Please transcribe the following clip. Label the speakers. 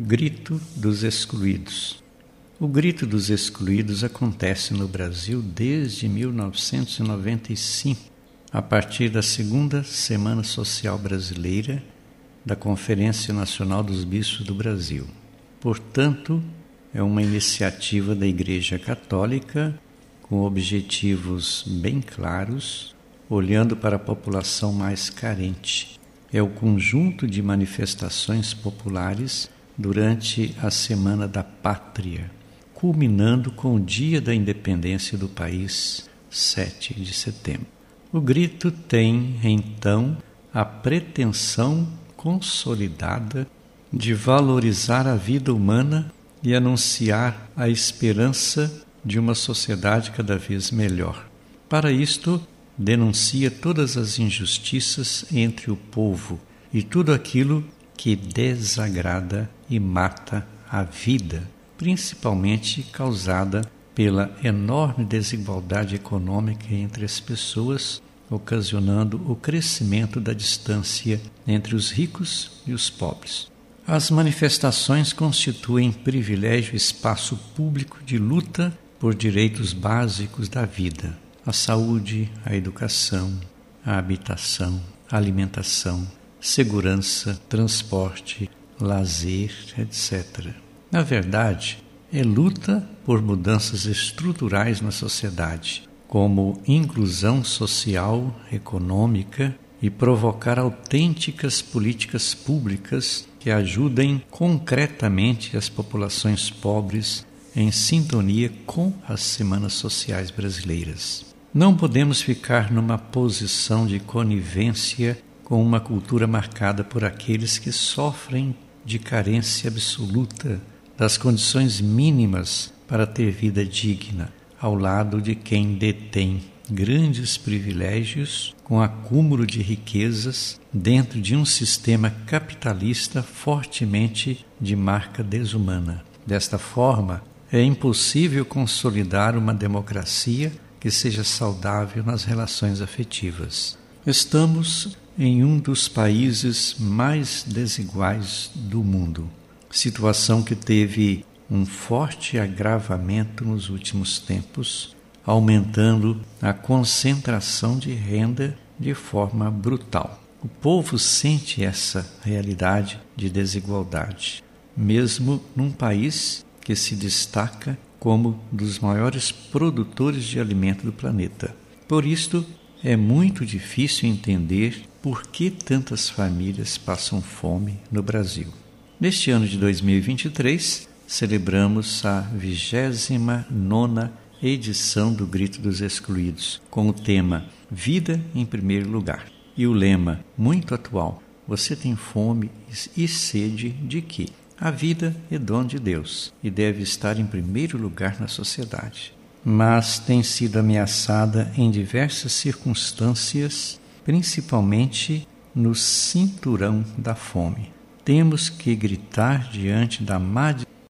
Speaker 1: Grito dos Excluídos. O Grito dos Excluídos acontece no Brasil desde 1995, a partir da segunda Semana Social Brasileira da Conferência Nacional dos Bispos do Brasil. Portanto, é uma iniciativa da Igreja Católica com objetivos bem claros, olhando para a população mais carente. É o conjunto de manifestações populares durante a Semana da Pátria, culminando com o Dia da Independência do país, 7 de setembro. O grito tem, então, a pretensão consolidada de valorizar a vida humana e anunciar a esperança de uma sociedade cada vez melhor. Para isto, denuncia todas as injustiças entre o povo e tudo aquilo que desagrada e mata a vida, principalmente causada pela enorme desigualdade econômica entre as pessoas, ocasionando o crescimento da distância entre os ricos e os pobres. As manifestações constituem privilégio espaço público de luta por direitos básicos da vida: a saúde, a educação, a habitação, a alimentação, segurança, transporte, lazer, etc. Na verdade, é luta por mudanças estruturais na sociedade, como inclusão social, econômica e provocar autênticas políticas públicas que ajudem concretamente as populações pobres em sintonia com as semanas sociais brasileiras. Não podemos ficar numa posição de conivência com uma cultura marcada por aqueles que sofrem de carência absoluta das condições mínimas para ter vida digna, ao lado de quem detém grandes privilégios com acúmulo de riquezas dentro de um sistema capitalista fortemente de marca desumana. Desta forma, é impossível consolidar uma democracia que seja saudável nas relações afetivas. Estamos em um dos países mais desiguais do mundo, situação que teve um forte agravamento nos últimos tempos, aumentando a concentração de renda de forma brutal. O povo sente essa realidade de desigualdade, mesmo num país que se destaca como dos maiores produtores de alimento do planeta. Por isto, é muito difícil entender por que tantas famílias passam fome no Brasil. Neste ano de 2023, celebramos a 29 edição do Grito dos Excluídos, com o tema Vida em Primeiro Lugar. E o lema, muito atual: Você tem fome e sede de quê? A vida é dom de Deus e deve estar em primeiro lugar na sociedade mas tem sido ameaçada em diversas circunstâncias, principalmente no cinturão da fome. Temos que gritar diante da má